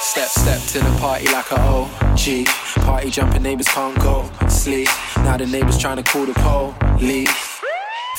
Step, step, step to the party like a OG. Party jumping, neighbors can't go sleep. Now the neighbors trying to call the police.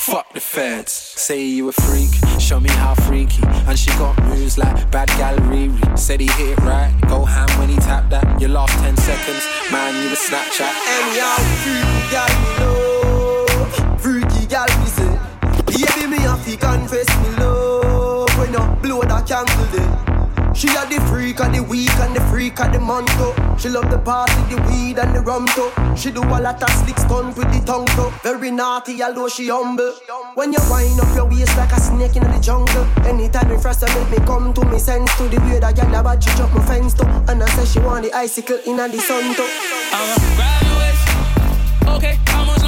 Fuck the feds. Say you a freak, show me how freaky. And she got moves like bad gallery. Said he hit it right, go ham when he tapped that. Your last 10 seconds, man, you a Snapchat. And y'all freaky gal me love, freaky gal me say. Baby me have to confess me love when you blow that candle there. She a the freak of the week and the freak of the month too. She love the party, the weed and the rum too. She do a lot of slick stunt with the tongue too. Very naughty, although she humble. When you wind up your waist like a snake in the jungle. Anytime you first make me come to me sense to the way that girl about you jump my fence too. And I say she want the icicle in the sun too. I'ma grab your waist. Okay, how much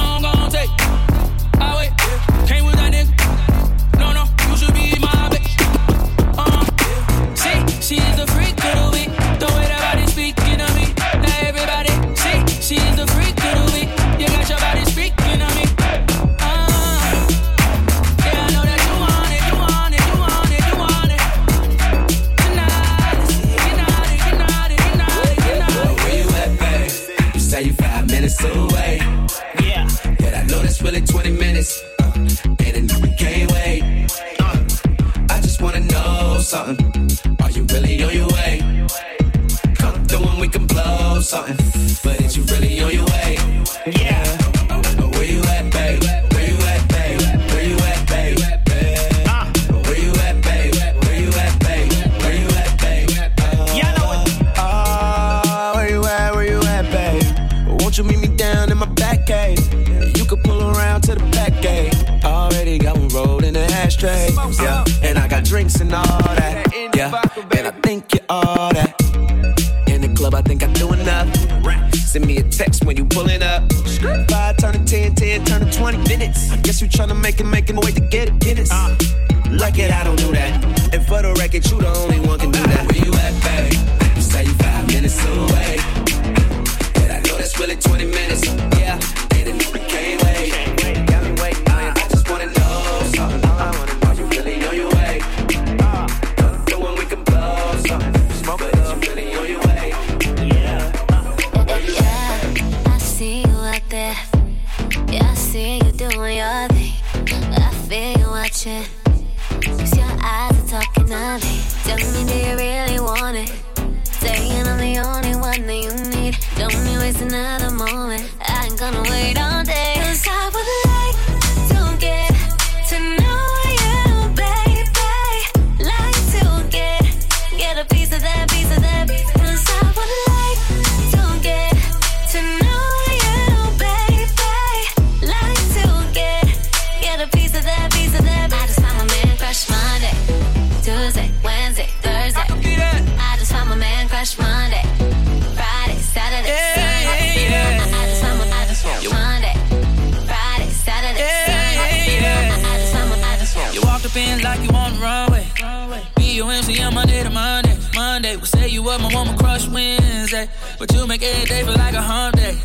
Make every day feel like a hump day.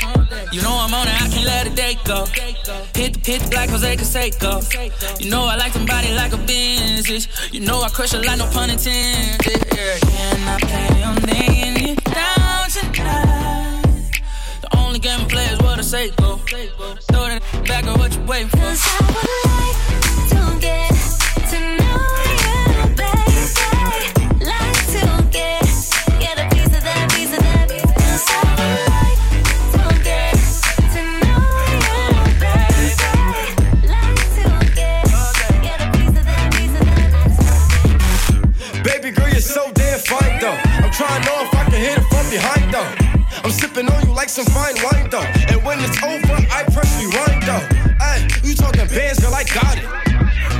You know I'm on it, I can't let a day go. Hit the hit like Jose Canseco. You know I like somebody like a Benz. You know I crush a lot, no pun intended. Yeah. Can I play on laying you down tonight? The only game I play is what I say go. Throw that back or what you waiting for. Cause I would like to get to trying to know if I can hit it from behind though. I'm sipping on you like some fine wine though. And when it's over, I press rewind though. Hey, you talking bands, girl, I got it.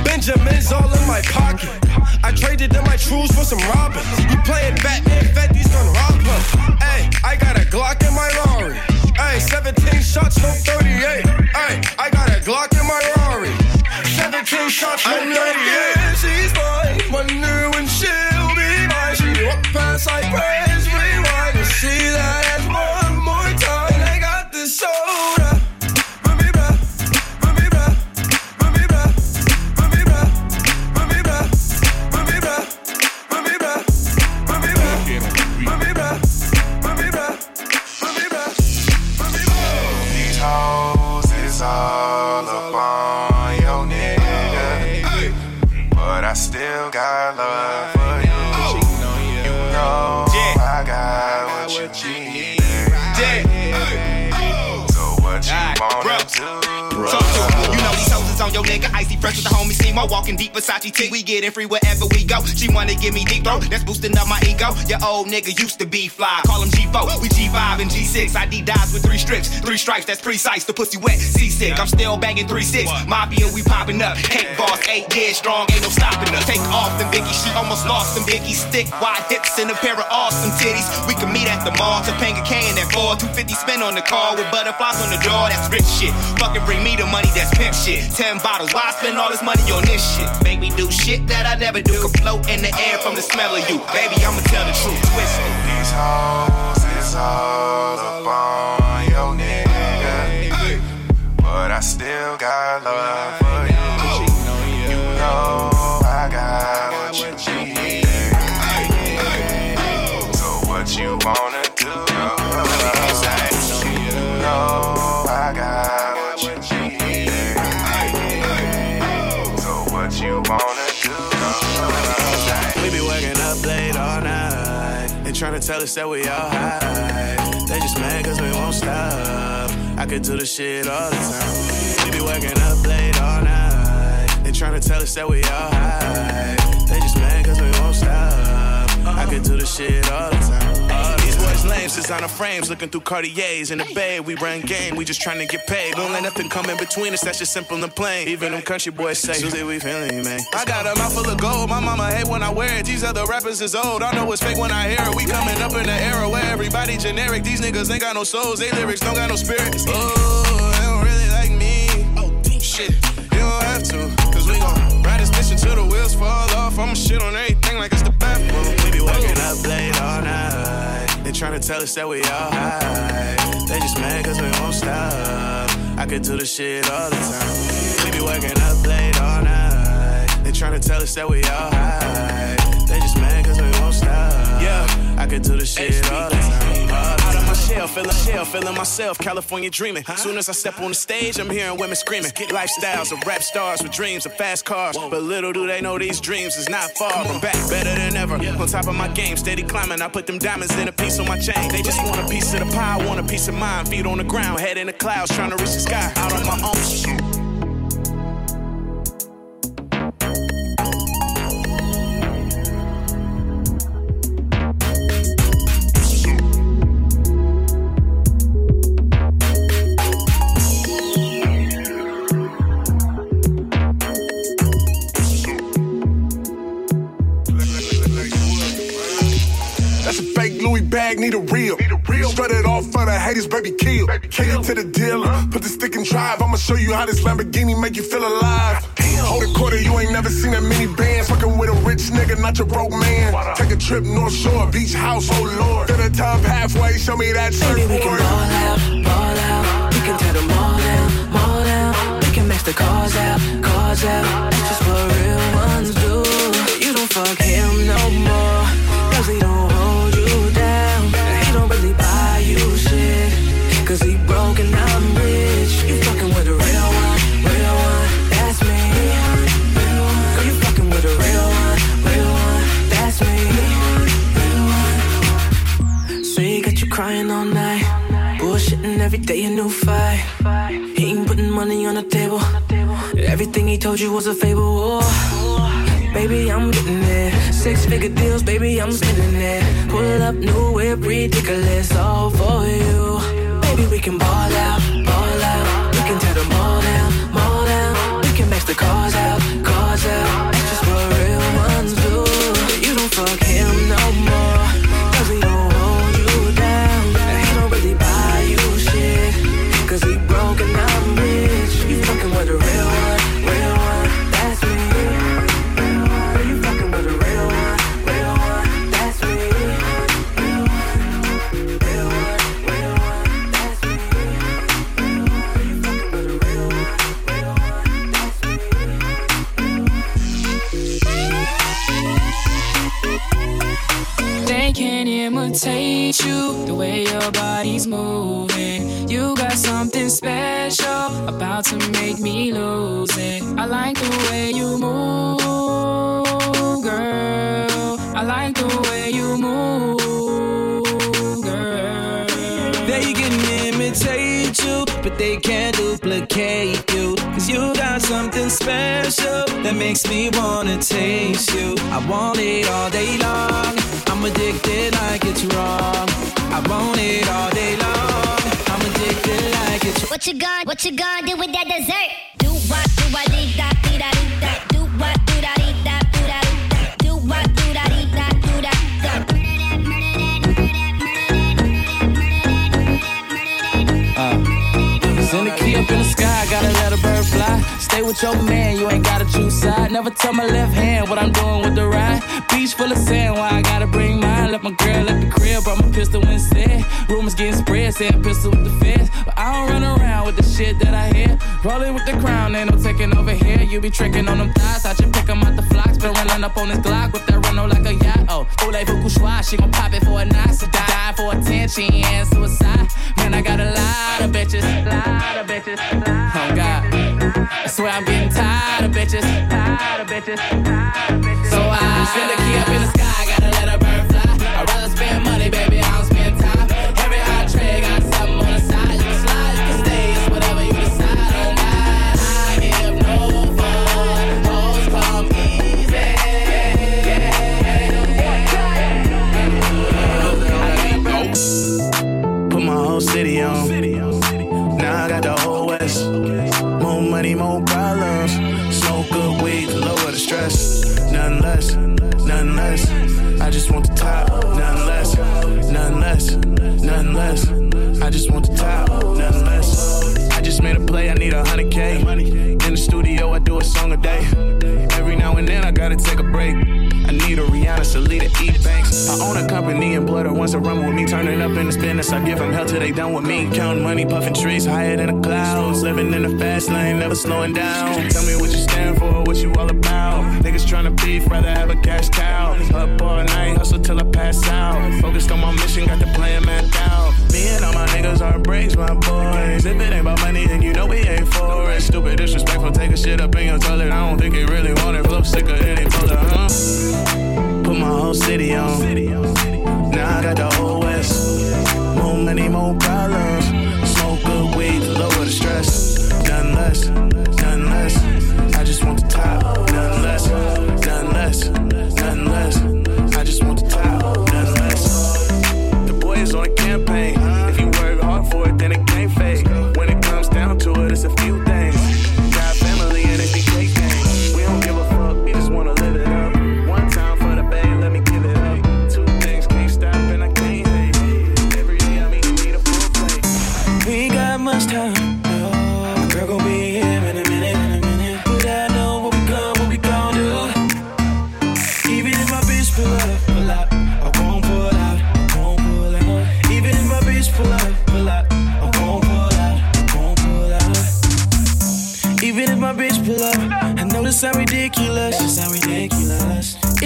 Benjamin's all in my pocket. I traded in my trues for some robbers. You playing Batman, Fetty's gonna rob her. Hey, I got a Glock in my Rari. Hey, 17 shots, no 38. Ay, I got a Glock in my Rari. 17 shots, no 38. Yeah, she's. Walk past like the Simo. Walking deep Versace T. We getting free wherever we go. She wanna give me deep throat. That's boosting up my ego. Your old nigga used to be fly. Call him G4. We G5 and G6. Adidas with three strips. Three stripes, that's precise. The pussy wet, seasick. I'm still banging 3-6. Mafia, we popping up. Cake boss, eight years strong. Ain't no stopping us. Take off them Biggie. She almost lost them Biggie. Stick wide hips and a pair of awesome titties. We can meet at the mall. Topanga K and that 4. 250 spin on the car with butterflies on the jaw. That's rich shit. Fucking bring me the money. That's pimp shit. Ten bottles. Why spend all this money on this shit? Baby, do shit that I never do. Can float in the air from the smell of you. Baby, I'ma tell the truth. Twist it. These hoes is all up on your nigga. But I still got love tryna tell us that we all high. They just mad cause we won't stop. I could do this shit all the time. We be working up late all night. They tryna tell us that we all high. They just mad cause we won't stop. I could do this shit all the time. Boys lame, designer frames, looking through Cartiers in the bay. We run game, we just trying to get paid. Don't let nothing come in between us, that's just simple and plain. Even them country boys say, Susie, we feeling you, man. I got a mouth full of gold, my mama hate when I wear it. These other rappers is old, I know it's fake when I hear it. We coming up in the era where everybody generic. These niggas ain't got no souls, they lyrics don't got no spirit. Oh, they don't really like me. Oh, shit, you don't have to, cause we gon' ride this bitch until the wheels fall off. I'ma shit on everything like it's the bathroom. We be working up late all night. They tryna tell us that we all high. They just mad cause we won't stop. I could do this shit all the time. We be working up late all night. They tryna tell us that we all high. Feeling myself, California dreaming. Soon as I step on the stage, I'm hearing women screaming. Lifestyles of rap stars with dreams of fast cars. But little do they know these dreams is not far. I'm back better than ever. On top of my game, steady climbing. I put them diamonds in a piece on my chain. They just want a piece of the pie, want a piece of mine. Feet on the ground, head in the clouds, trying to reach the sky. Out on my own for the haters, baby, kill. Kill to the dealer. Put the stick in drive. I'ma show you how this Lamborghini make you feel alive. Hold a quarter, you ain't never seen that many bands. Fucking with a rich nigga, not your broke man. Take a trip North Shore, beach house, oh lord. Fill the tub halfway, show me that Baby, we can ball out, ball out. We can tear them all down, all down. We can max the cars out, cars out. That's just what real ones do. You don't fuck him no more. Cause he don't every day, a new fight. He ain't putting money on the table. Everything he told you was a fable. Oh, baby, I'm getting it. Six figure deals, baby, I'm spending it. Pull up new whip, ridiculous, all for you. Baby, we can ball out, ball out. We can tear them all down, all down. We can max the cars out, cars out. Imitate you the way your body's moving. You got something special about to make me lose it. I like the way you move, girl. I like the way you move, girl. They can imitate you but they can't duplicate you. Cause you got something special that makes me wanna taste you. I want it all day long. I'm addicted like it's wrong. I want it all day long. I'm addicted like it's What you gonna, what you gonna do with that dessert? Do what, do what, dee da, dee da, dee da. Do what, do da, dee da, do da, dee da. Do what, do da, dee da, do da, da. Uh, Send a key up in the sky, gotta let a bird fly. Stay with your man, you ain't gotta choose side. Never tell my left hand what I'm doing with the right. Beach full of sand, why I gotta bring mine? Left my girl at the crib, brought my pistol instead. Rumors getting spread, saying pistol with the feds. But I don't run around with the shit that I hear. Rolling with the crown, ain't no taking over here. You be tricking on them thighs, I just pick 'em out the flocks. Been running up on this Glock with that Renault like a yacht. Oh, Ole Fukushwa, she gon' pop it for a night. So die for attention and suicide. Man, I got a lot of bitches, a lot of bitches. Oh God, swear I'm getting tired of bitches, tired of bitches. So I A company and blood wants to run with me. Turning up in the business, I give them hell till they done with me. Counting money, puffing trees higher than the clouds. Living in the fast lane, never slowing down. Tell me what you stand for, what you all about. Niggas tryna beef, rather have a cash cow. Up all night, hustle till I pass out. Focused on my mission, got the plan mapped out. Me and all my niggas are breaks, my boys. If it ain't about money, then you know we ain't for it. Stupid, disrespectful, take a shit up in your toilet. I don't think it really want it. Flow sicker, it ain't full of, huh? Put my whole city on. Got the whole West. More money, more problems. Smoke good weed lower the stress. Nothing less, nothing less. I just want the top. Nothing less, nothing less, nothing less. I just want the top. Nothing less. The boys on a campaign. If you work hard for it, then it can't fade. When it comes down to it, it's a few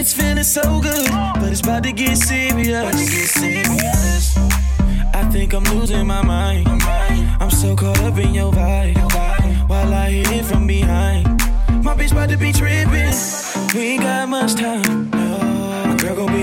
It's feeling so good, but it's about to get serious. About to get serious. I think I'm losing my mind. I'm so caught up in your vibe, while I hit it from behind. My bitch about to be tripping. We ain't got much time. No, my girl gon' be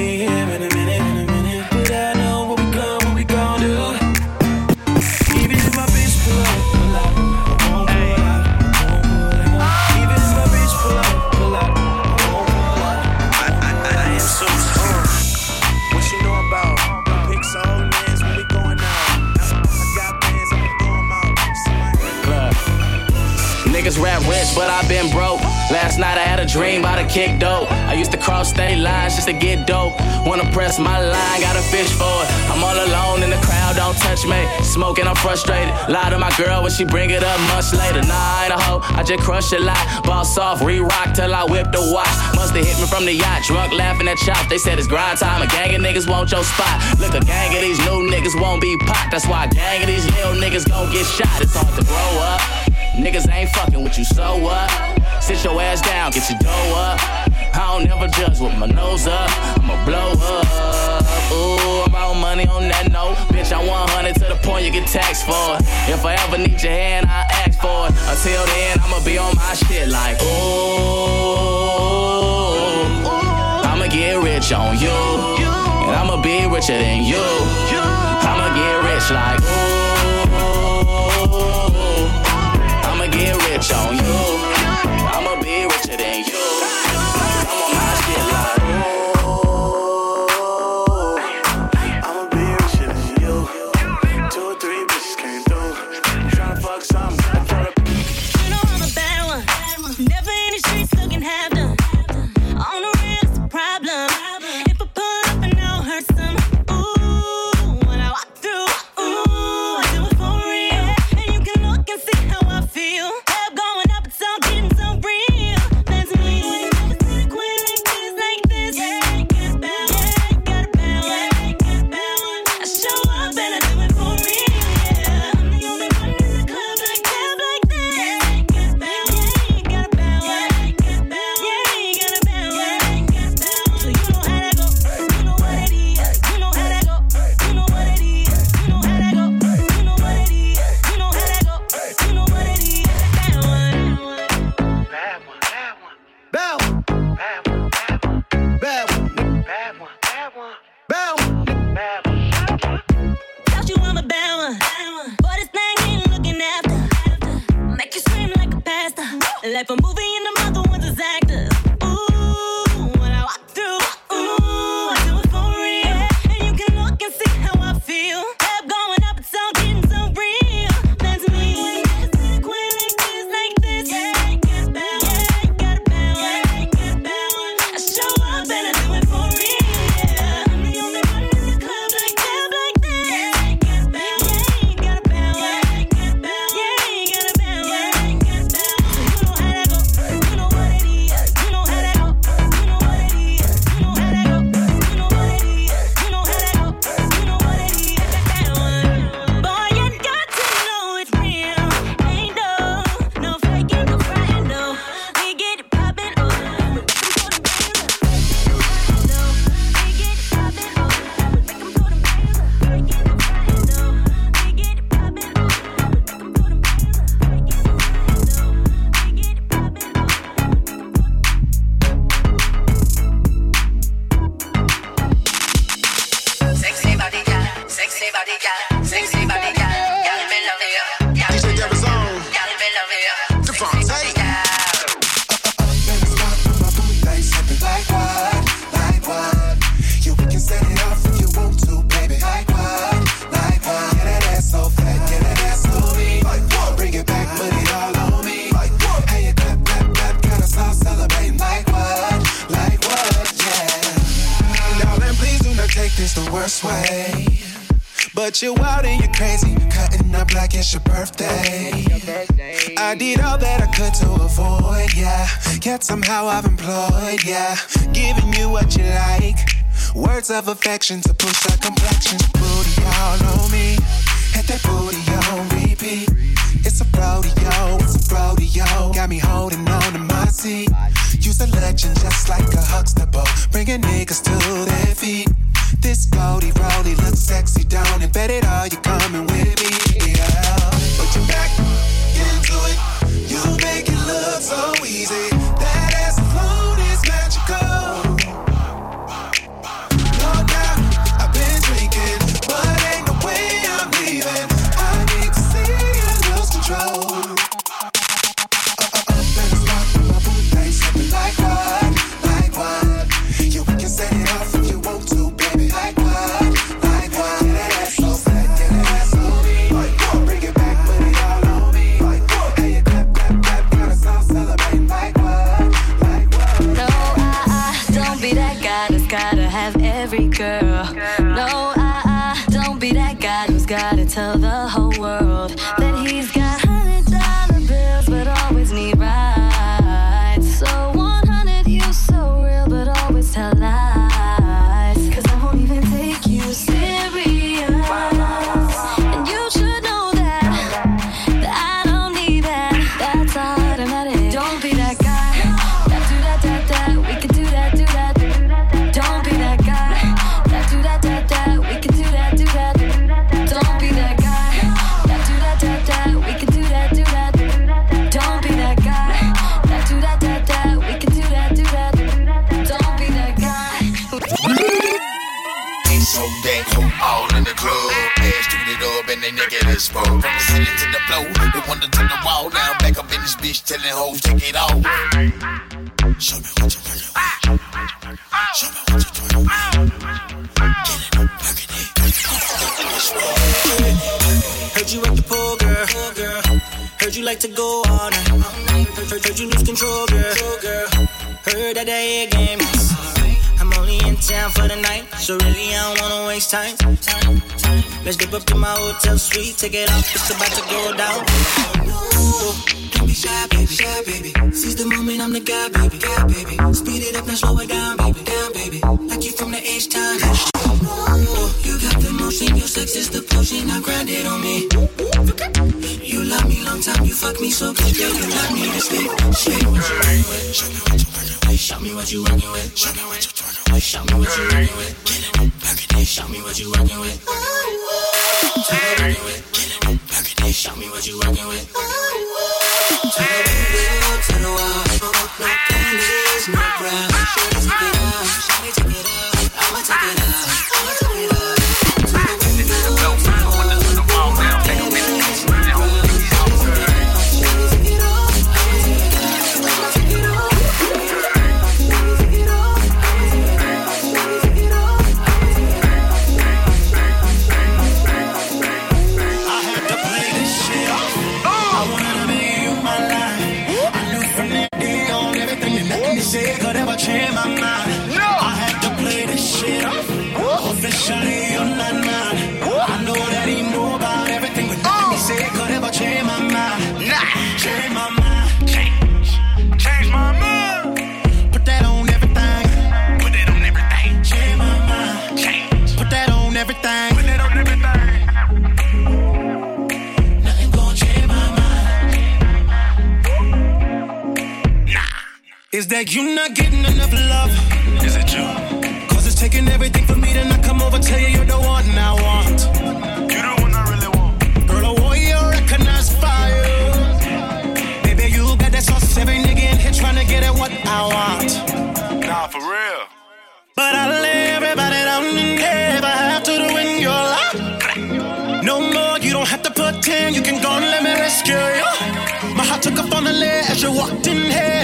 dream about a kick dope. I used to cross state lines just to get dope. Wanna press my line, got a fish for it. I'm all alone in the crowd, don't touch me. Smoking, I'm frustrated. Lie to my girl when she bring it up much later. Nah, I ain't a hoe, I just crush a lot. Boss off, re rock till I whip the watch. Musta hit me from the yacht, drunk laughing at chop. They said it's grind time, a gang of niggas want your spot. Look, a gang of these new niggas won't be popped. That's why a gang of these little niggas gon' get shot. It's hard to grow up. Niggas ain't fucking with you, so what? Sit your ass down, get your dough up. I don't never judge with my nose up. I'ma blow up. Ooh, I'm about money on that note. Bitch, I 100 to the point you get taxed for it. If I ever need your hand, I ask for it. Until then, I'ma be on my shit like, ooh. I'ma get rich on you. And I'ma be richer than you. I'ma get rich like, ooh. of affection to push that. Heard you at the pool, girl. Heard you like to go on her. Heard, heard, you lose control, girl. Heard that they game. I'm only in town for the night, so really I don't wanna waste time. Let's dip up to my hotel suite, take it off, it's about to go down. Don't be shy, baby, shy, baby. Seize the moment, I'm the guy, baby, guy, baby. Speed it up, now slow it down, baby, down, baby. Like you from the H time. You got the motion, your sex is the potion. Now grind it on me. You love me long time, you fuck me so good, yeah. You love me to sleep. Show me what you working with. Show me what you working with. Show me what you working with. Show me what you working with. Killing it, back it, show me what you working with. Killing it, back it, show me what you working with. Turn the wall, no panties, no bra. Shawty, take show me what you working with. I'ma take it out. I'ma take it. that you're not getting enough love. Is it you? Cause it's taking everything for me to not come over, tell you you're the one I want. You're the one I really want. Girl, a warrior recognize fire. Baby, you got that sauce, every nigga in here trying to get at what I want. Nah, for real. But I live everybody down and never have to do in your life. No more, you don't have to pretend, you can go and let me rescue you. My heart took off on the lead as you walked in here.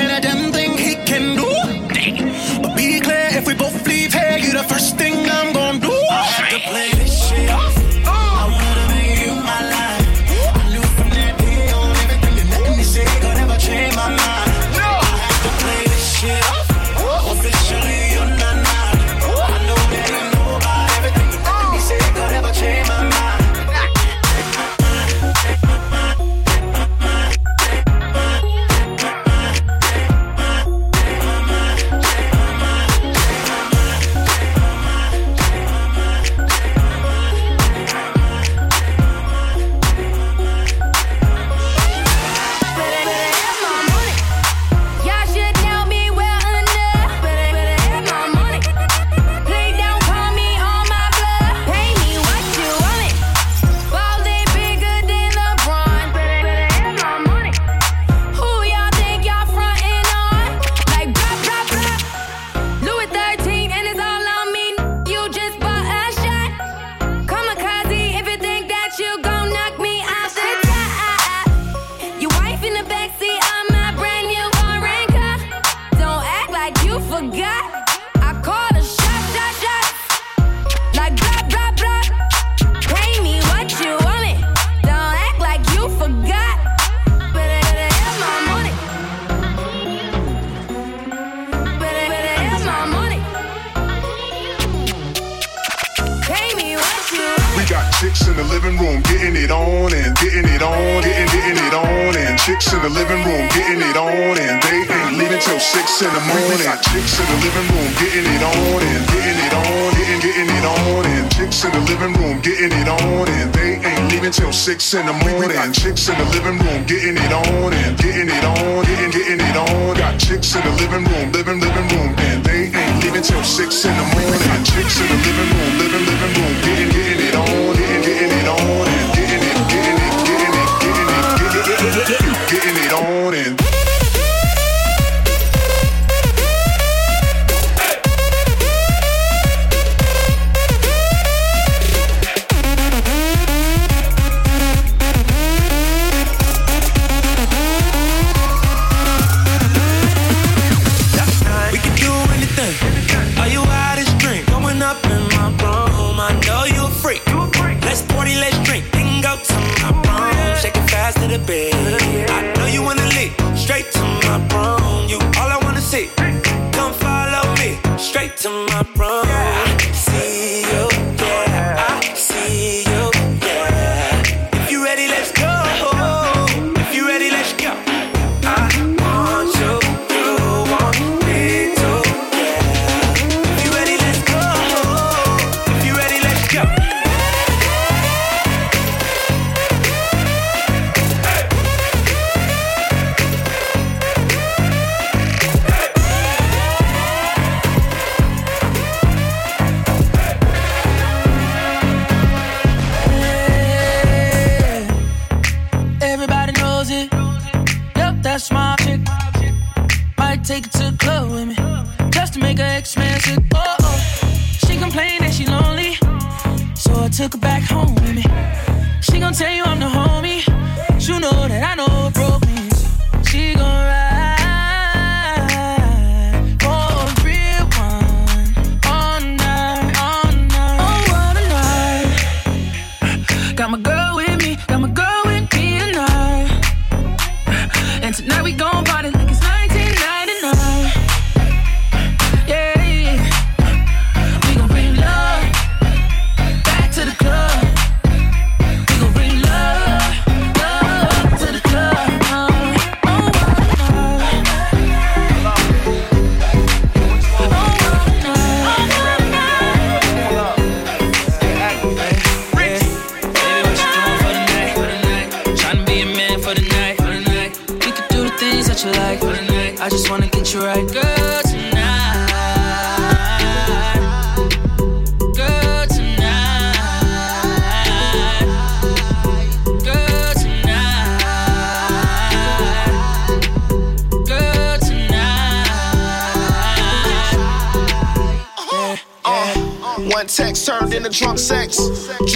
in.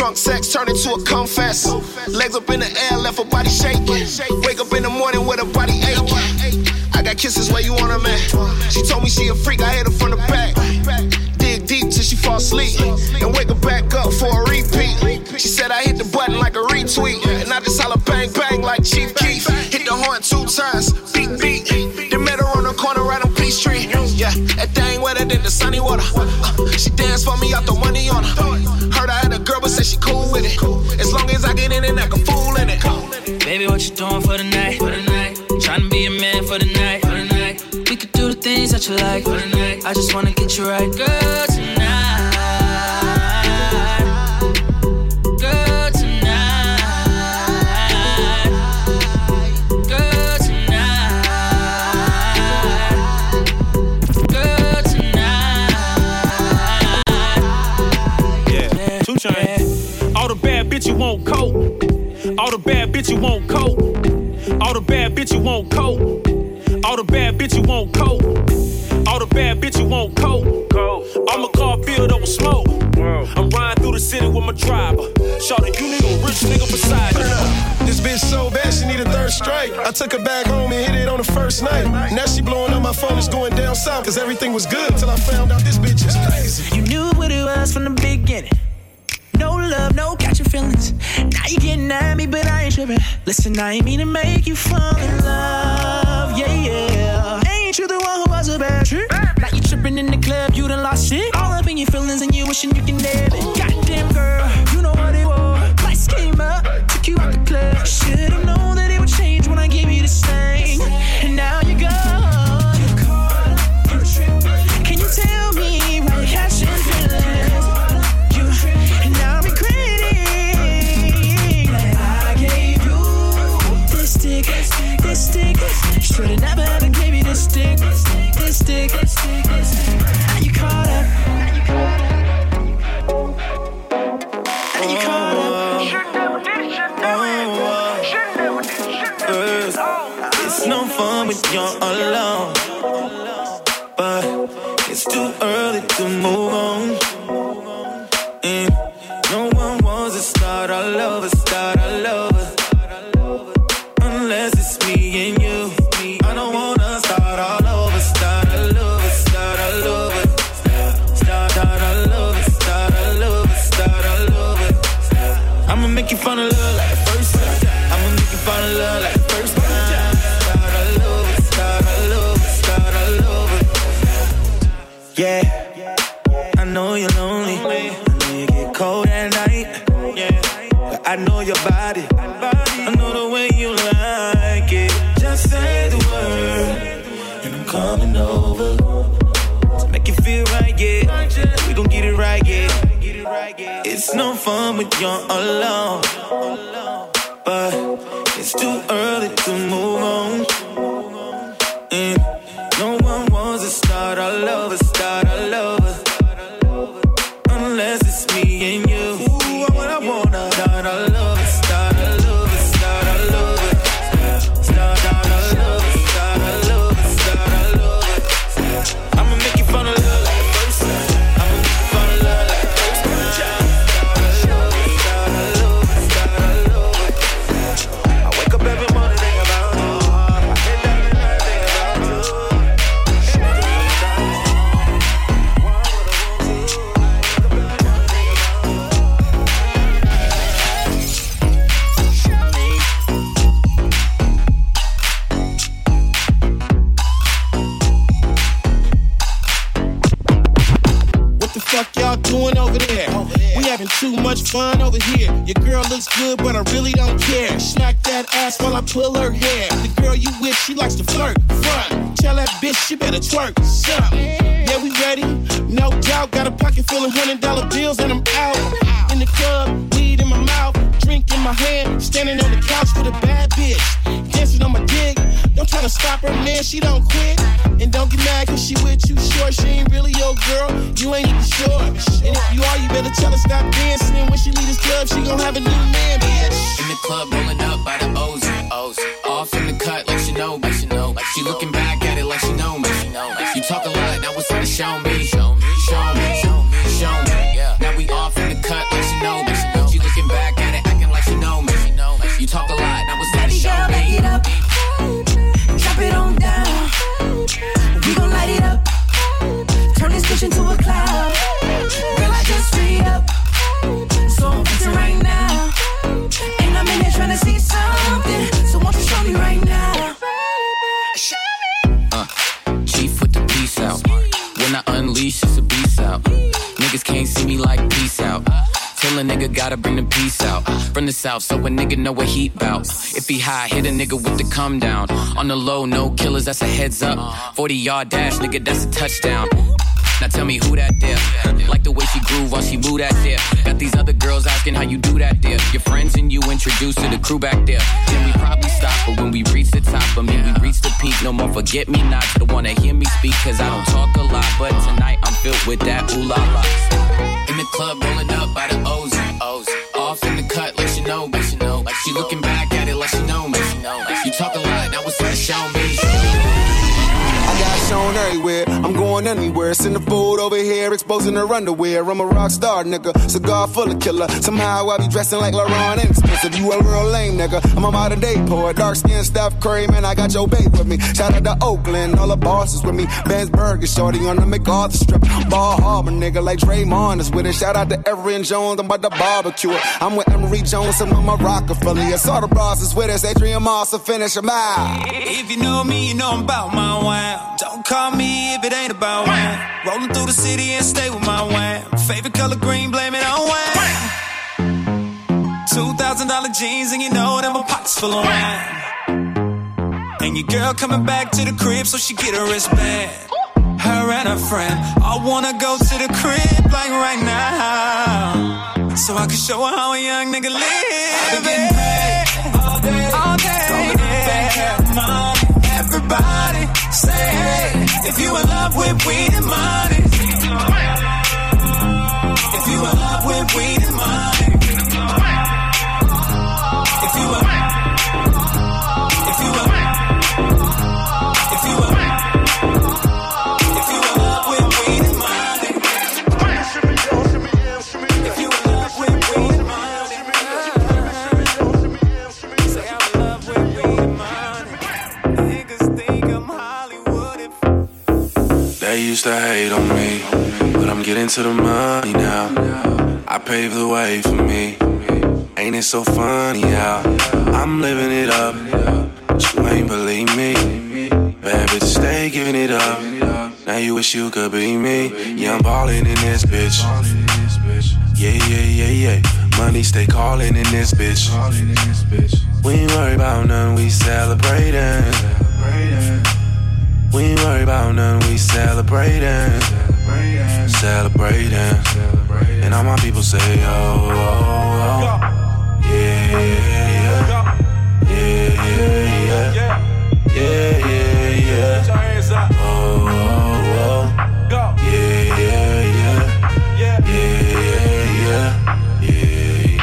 Drunk sex turned into a cum fest. Legs up in the air, left her body shaking. Wake up in the morning with her body aching. I got kisses where you want them at. She told me she a freak, I hit her from the back. Dig deep till she fall asleep. And wake her back up for a repeat. She said I hit the button like a retweet. And I just holla bang bang like Chief Keef. Hit the horn two times, beat beat. Then met her on the corner right on Peachtree. Yeah, that thing wetter than the sunny water. Uh, she danced for me, I the money on her. What you doing for the night? For the night. Tryna be a man for the night. For the night. We could do the things that you like. For the night. I just wanna get you right, girl, tonight. Girl, tonight. Girl, tonight. Girl, tonight. Yeah, two chain. All the bad bitch you want coat. All the bad bitch you want coat. All the bad bitch you want coat. All the bad bitch you want coat. All the bad bitch you want coat. I'm a car filled up with smoke. I'm riding through the city with my driver. Shawty, you need a rich nigga beside you. This bitch so bad, she need a third strike. I took her back home and hit it on the first night. Now she blowing up my phone, it's going down south. Cause everything was good till I found out this bitch is crazy. You knew what it was from the beginning. No love, no catching feelings. Now you getting at me, but I ain't tripping. Listen, I ain't mean to make you fall in love. Yeah, yeah. Ain't you the one who was a bad trip? Now you tripping in the club, you done lost it. All up in your feelings and you wishing you can have it. Goddamn wants to start all over, start all over. You're alone, but it's too early to move fuck y'all doing over there? We having too much fun over here. Your girl looks good, but I really don't care. Smack that ass while I pull her hair. The girl you with, she likes to flirt. Front. Tell that bitch she better twerk. Something. Ready. No doubt. Got a pocket full of hundred dollar bills and I'm out. In the club, weed in my mouth, drink in my hand. Standing on the couch with a bad bitch. Dancing on my dick. Don't try to stop her, man, she don't quit. And don't get mad cause she with you short. She ain't really your girl, you ain't even sure. And if you are, you better tell her stop dancing. And when she leave this club, she gon' have a new man, bitch. In the club, rolling up by the O's. O's. Off in the cut, like she know me. She know. Like she looking back at it like she talk a lot, now it's time to show me. Show me. Show me. Tell a nigga gotta bring the peace out. From the south, so a nigga know what heat bout. If he high, hit a nigga with the come down. On the low, no killers, that's a heads up. 40 yard dash, nigga, that's a touchdown. Now tell me who that there. Like the way she groove while she move that there. Got these other girls asking how you do that there. Your friends and you introduced to the crew back there. Then we probably stop, but when we reach the top, I mean we reach the peak. No more forget me not to the wanna hear me speak, cause I don't talk a lot. But tonight I'm filled with that ooh la la. The club, rolling up by the O's. O's. Off in the cut, like she know me. She know. Like she looking back at it like she know me. She know. Like you talk a lot, now it's time to show me. I got shown everywhere. I'm going anywhere. Send the food over here, exposing her underwear. I'm a rock star, nigga. Cigar full of killer. Somehow I be dressing like LaRon and expensive. You a real lame, nigga. I'm a modern day poet. Dark skin, Steph Curry, man. I got your babe with me. Shout out to Oakland, all the bosses with me. Ben's Burger, shorty on the MacArthur strip. Ball Harbor, nigga, like Draymond is with it. Shout out to Erin Jones, I'm about to barbecue it. I'm with Emery Jones I'm a Rockefeller. Yes, all the bras is with us. Adrian Moss will finish a mile. If you know me, you know I'm about my wine. Don't call me if it ain't about wine. Rolling through the city and stay with my wine. Favorite color green, blame it on wine. Two thousand dollar jeans and you know that my pockets full of wine. And your girl coming back to the crib so she get her wristband. Her and her friend, I wanna go to the crib like right now. So I can show her how a young nigga live. I've been getting paid all day, all day. Rolling up and counting money. Everybody say hey if you in love with weed and money. If you in love with weed and money. Used to hate on me, but I'm getting to the money now. I paved the way for me. Ain't it so funny how I'm living it up? But you ain't believe me. Bad bitches stay giving it up. Now you wish you could be me. Yeah, I'm ballin' in this bitch. Yeah, yeah, yeah, yeah. Money stay calling in this bitch. We ain't worry about none, we celebrating. We ain't worry about none, we celebrating. Celebrating. And all my people say, oh, oh, oh. Yeah, yeah, yeah. Yeah, yeah, yeah. Yeah, yeah, yeah. Oh, yeah, yeah. Yeah, yeah, yeah. Yeah.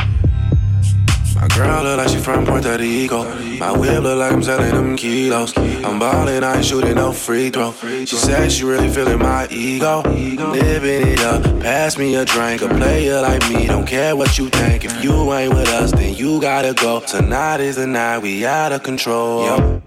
My girl look like she from Puerto Rico. My whip look like I'm selling them kilos. I'm ballin', I ain't shooting no free throw. She said she really feeling my ego. Living it up, pass me a drink. A player like me, don't care what you think. If you ain't with us, then you gotta go. Tonight is the night we out of control.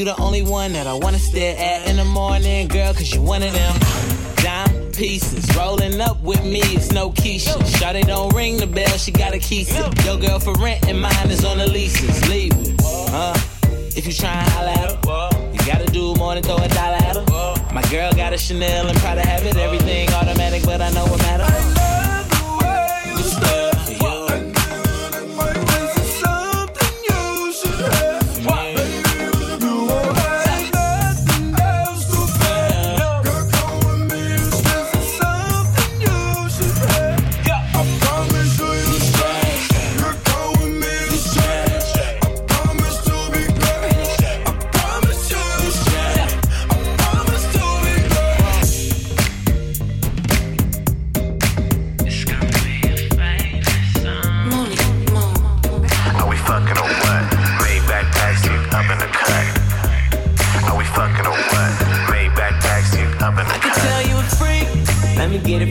You the only one that I wanna stare at in the morning, girl, cause you one of them. Dime pieces, rolling up with me, it's no Keisha. Shawty don't ring the bell, she got a key. Your girl for rent and mine is on the leases. Leave it, uh. If you try and holla at her, you gotta do more than throw a dollar at her. My girl got a Chanel and proud to have it. everything automatic, but I know what matter.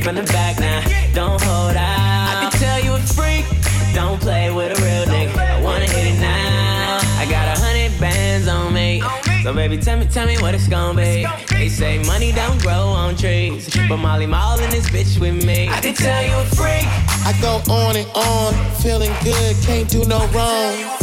From the back now. Don't hold out. I can tell you a freak. Don't play with a real nigga. I wanna hit it now. I got a hundred bands on me. So baby, tell me, tell me what it's gonna be. They say money don't grow on trees, but Molly Mall in this bitch with me. I can tell you a freak. I go on and on, feeling good, can't do no wrong.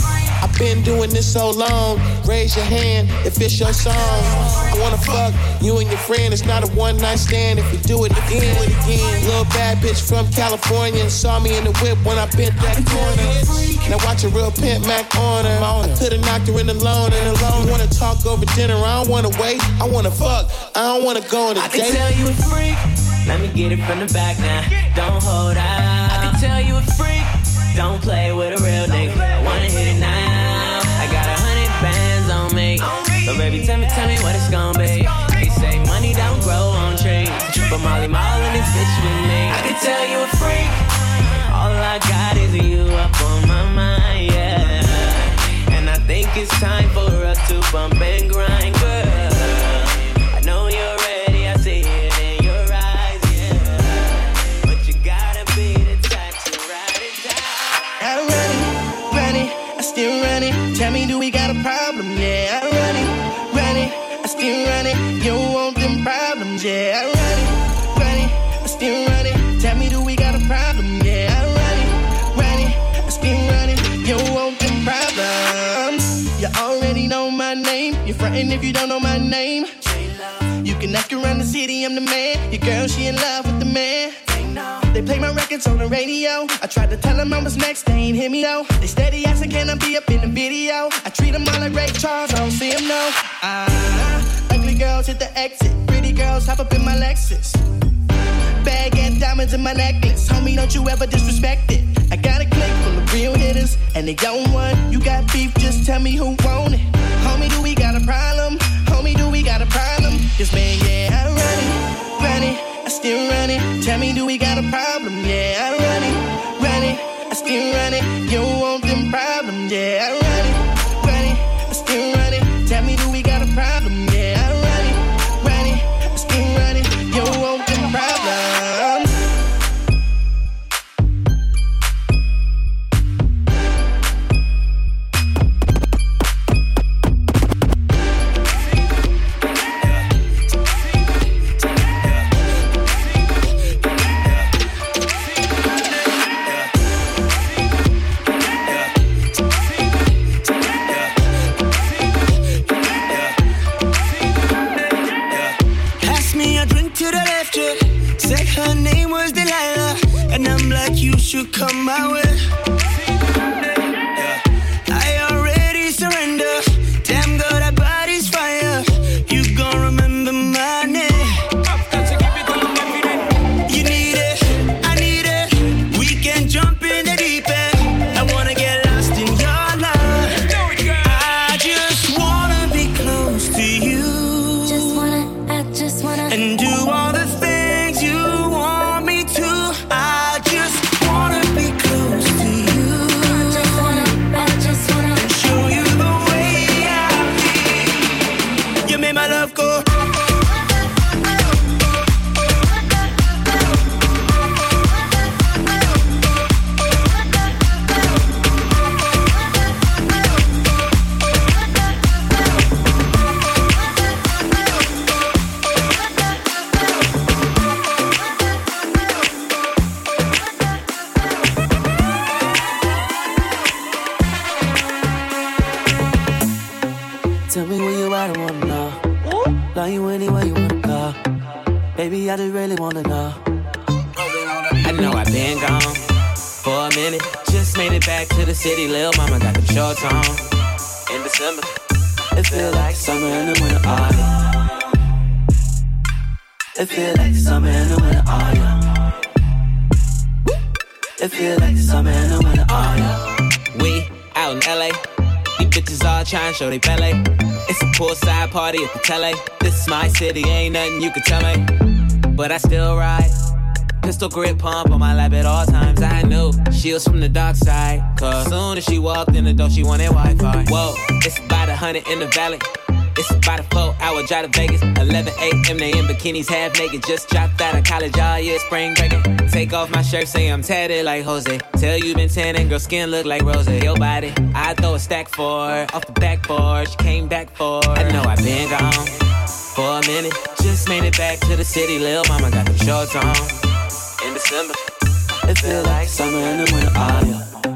I've been doing this so long. Raise your hand if it's your song. I wanna fuck you and your friend. It's not a one night stand. If you do it again, do it again. Little bad bitch from California saw me in the whip when I bent that corner. Now watch a real pimp Mac on her. I could've knocked her in the loan and alone. You wanna talk over dinner? I don't wanna wait. I wanna fuck. I don't wanna go on a I date. I can tell you a freak. Let me get it from the back now. Don't hold out. I can tell you a freak. Don't play with a real nigga. I wanna hit it now. So baby, tell me, tell me what it's gonna be. They say money don't grow on trees, but Molly Mall in this bitch with me. I can tell you a freak. All I got is you up on my mind, yeah. And I think it's time for us to bump and grind, girl. I know you're ready, I see it in your eyes, yeah. But you gotta be the type to ride it down. I still. Tell me, do we name. If you don't know my name. You can ask around the city, I'm the man. Your girl, she in love with the man. They play my records on the radio. I tried to tell them I was next, they ain't hear me though. They steady asking, can I be up in the video? I treat them all like Ray Charles, I don't see them no. Ah, ugly girls hit the exit. Pretty girls hop up in my Lexus. Bag and diamonds in my necklace. Homie, don't you ever disrespect it. I got a clique full of real hitters, and they don't want. You got beef, just tell me who want it. Homie, do we got a problem? Homie, do we got a problem? Yes, man, yeah, I run it, run it, I still run it. Tell me, do we got a problem? Yeah, I run it, run it, I still run it. You want them problems? Yeah, I run it, you come my way. Poolside party at the. This is my city, ain't nothing you can tell me. But I still ride. Pistol grip pump on my lap at all times. I knew she was from the dark side. Cause soon as she walked in the door, she wanted Wi Fi. Whoa, it's about a hundred in the valley. It's about a four hour drive to Vegas. 11 a.m. they in bikinis, half naked. Just dropped out of college all year, spring breaking. Take off my shirt, say I'm tatted like Jose. Tell you been tanning, girl, skin look like Rose. Your body, I throw a stack for. Off the backboard, she came back for. I know I've been gone for a minute. Just made it back to the city. Lil' mama got the shorts on. In December, It feel like summer in the winter, oh yeah.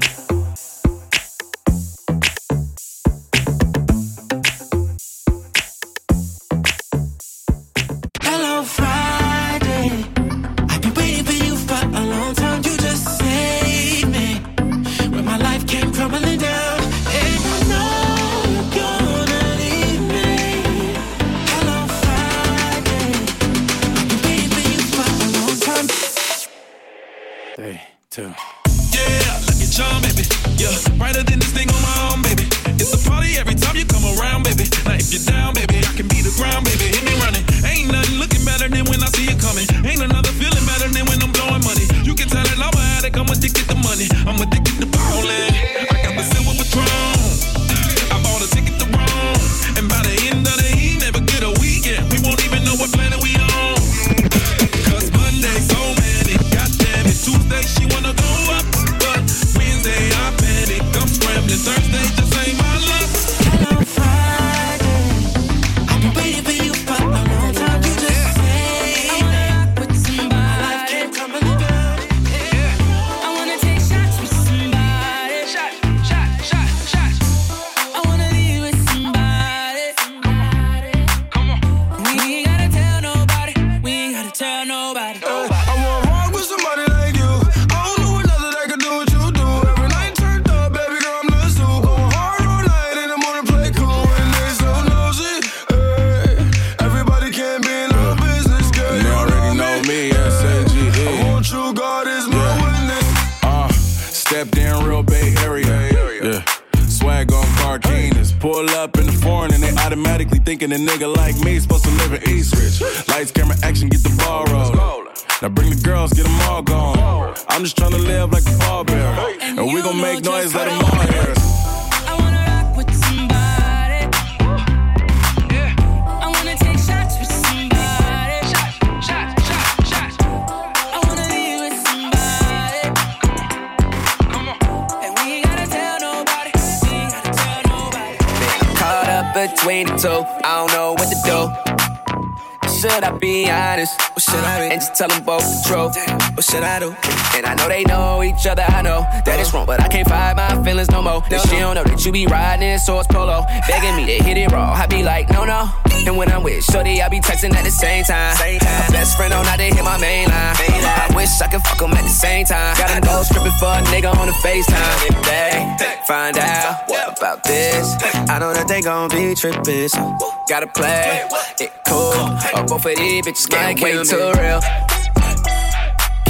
Should I do? And I know they know each other, I know that it's wrong, but I can't fight my feelings no more. And she don't know that you be riding in Source Polo, begging me to hit it raw. I be like, no, no. And when I'm with Shorty, I be texting at the same time. My best friend on how to hit my main line. I wish I could fuck 'em at the same time. Gotta go stripping for a nigga on the FaceTime. If they find out what about this, I know that they gon' be tripping. So gotta play it cool. Or oh, both of these bitches can't wait too real.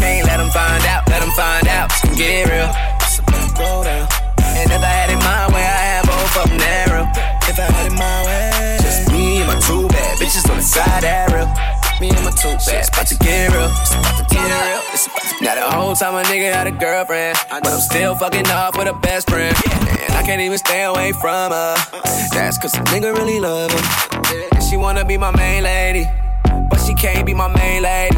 Can't let them find out, let them find out. It's gonna get real. Go down. And if I had it my way, I have both of them narrow. If I had it my way, just me and my two bad bitches on the side real. Me and my two bad, it's about to get real. It's about to get real. It's about to now the whole time a nigga had a girlfriend, but I'm still fucking off with a best friend. And I can't even stay away from her. That's cause the nigga really love her. She wanna be my main lady, but she can't be my main lady.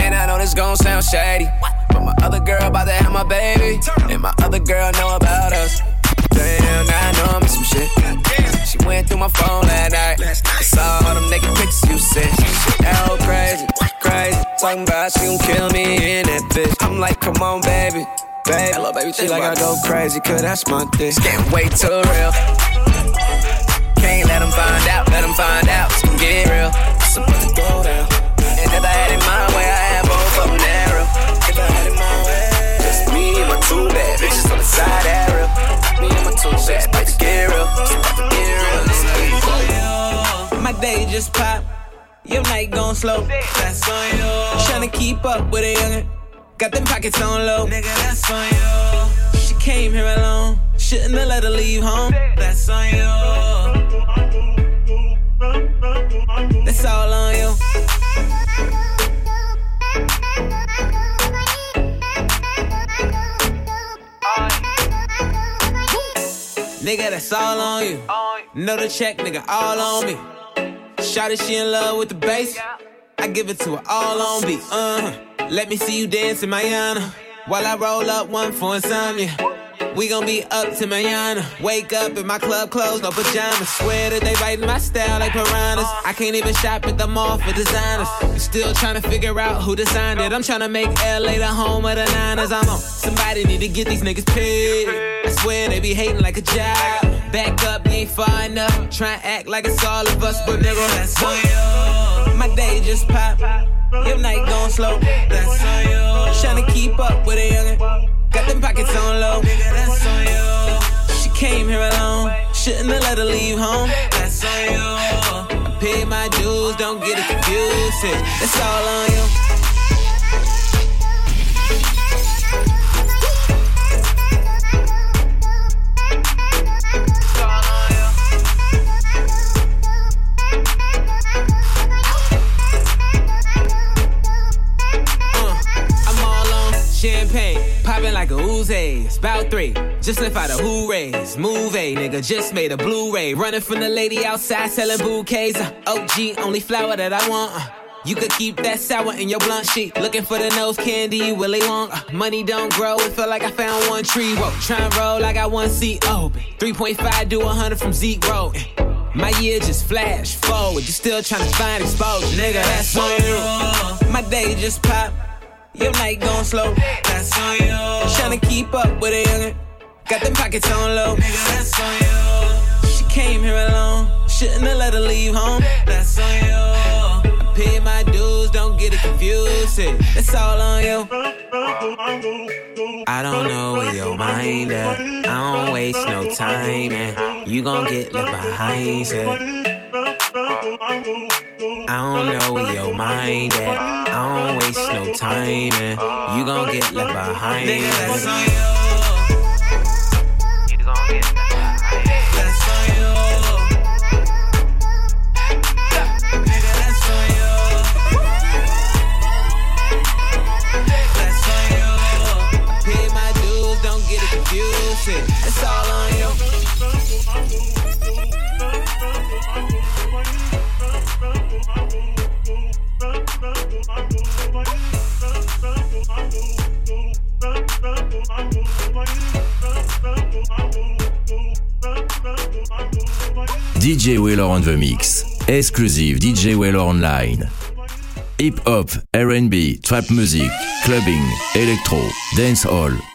And I know this gon' sound shady, but my other girl about to have my baby, and my other girl know about us. Damn, now I know I'm in some shit. She went through my phone last night. I saw all them naked pictures you sent. That whole crazy, crazy. Talking about she gon' kill me in that bitch. I'm like, come on, baby. Baby, Hello, baby. She like I go crazy, cause that's my thing. Getting way too real. Can't let them find out, let them find out. Gonna get real. inside that real. Me and my two shots about to get real. My day just pop. Your night gon' slow. That's on you. Tryna keep up with a youngin'. Got them pockets on low. Nigga, that's on you. She came here alone. Shouldn't have let her leave home. That's on you. Nigga, that's all on you. Know the check, nigga, all on me. Shout Shawty, she in love with the bass. I give it to her all on beat. Uh, let me see you dance in Mayana. While I roll up one for insomnia. We gon' be up to Mayana. Wake up in my club clothes, no pajamas. Swear that they biting my style like piranhas. I can't even shop at the mall for designers. Still trying to figure out who designed it. I'm trying to make LA the home of the Niners. I'm on. Somebody need to get these niggas paid. I swear they be hating like a job. Back up, ain't far enough. Try and act like it's all of us, but nigga, that's on you. My day just popped. Your night gon' slow. That's on you. Trying to keep up with a youngin'. Got them pockets on low. Nigga, that's on you. She came here alone. Shouldn't have let her leave home. That's on you. Paid my dues, don't get it confused. That's all on you. Like a Uzi. Three. Just left out a hoorays. Move a nigga, just made a Blu-ray. Running from the lady outside selling bouquets. Uh, OG, only flower that I want. Uh, you could keep that sour in your blunt sheet. Looking for the nose candy, Willy Wonka. Uh, money don't grow, it feel like I found one tree. Whoa, try and roll, like I got one seat open. 3.5 do 100 from Zeke Road. My year just flash forward. You still trying to find exposure, nigga. That's on you. My day just popped. Your night gon' slow. That's on you. Tryna keep up with a youngin'. Got them pockets on low. Nigga, that's on you. She came here alone. Shouldn't have let her leave home. That's on you. I paid my dues, don't get it confused. That's all on you. I don't know where your mind at. I don't waste no time, and you gon' get left behind. Say. I don't know where your mind at. I don't waste no time, and you gon' get left behind. Nigga, that's on you. That's on you. Nigga, that's on you. That's on you. Pay my dues, don't get it confused. It's all on you. DJ Wheeler on the mix. Exclusive DJ Wheeler online. Hip hop, R&B, trap music, clubbing, electro, dance hall.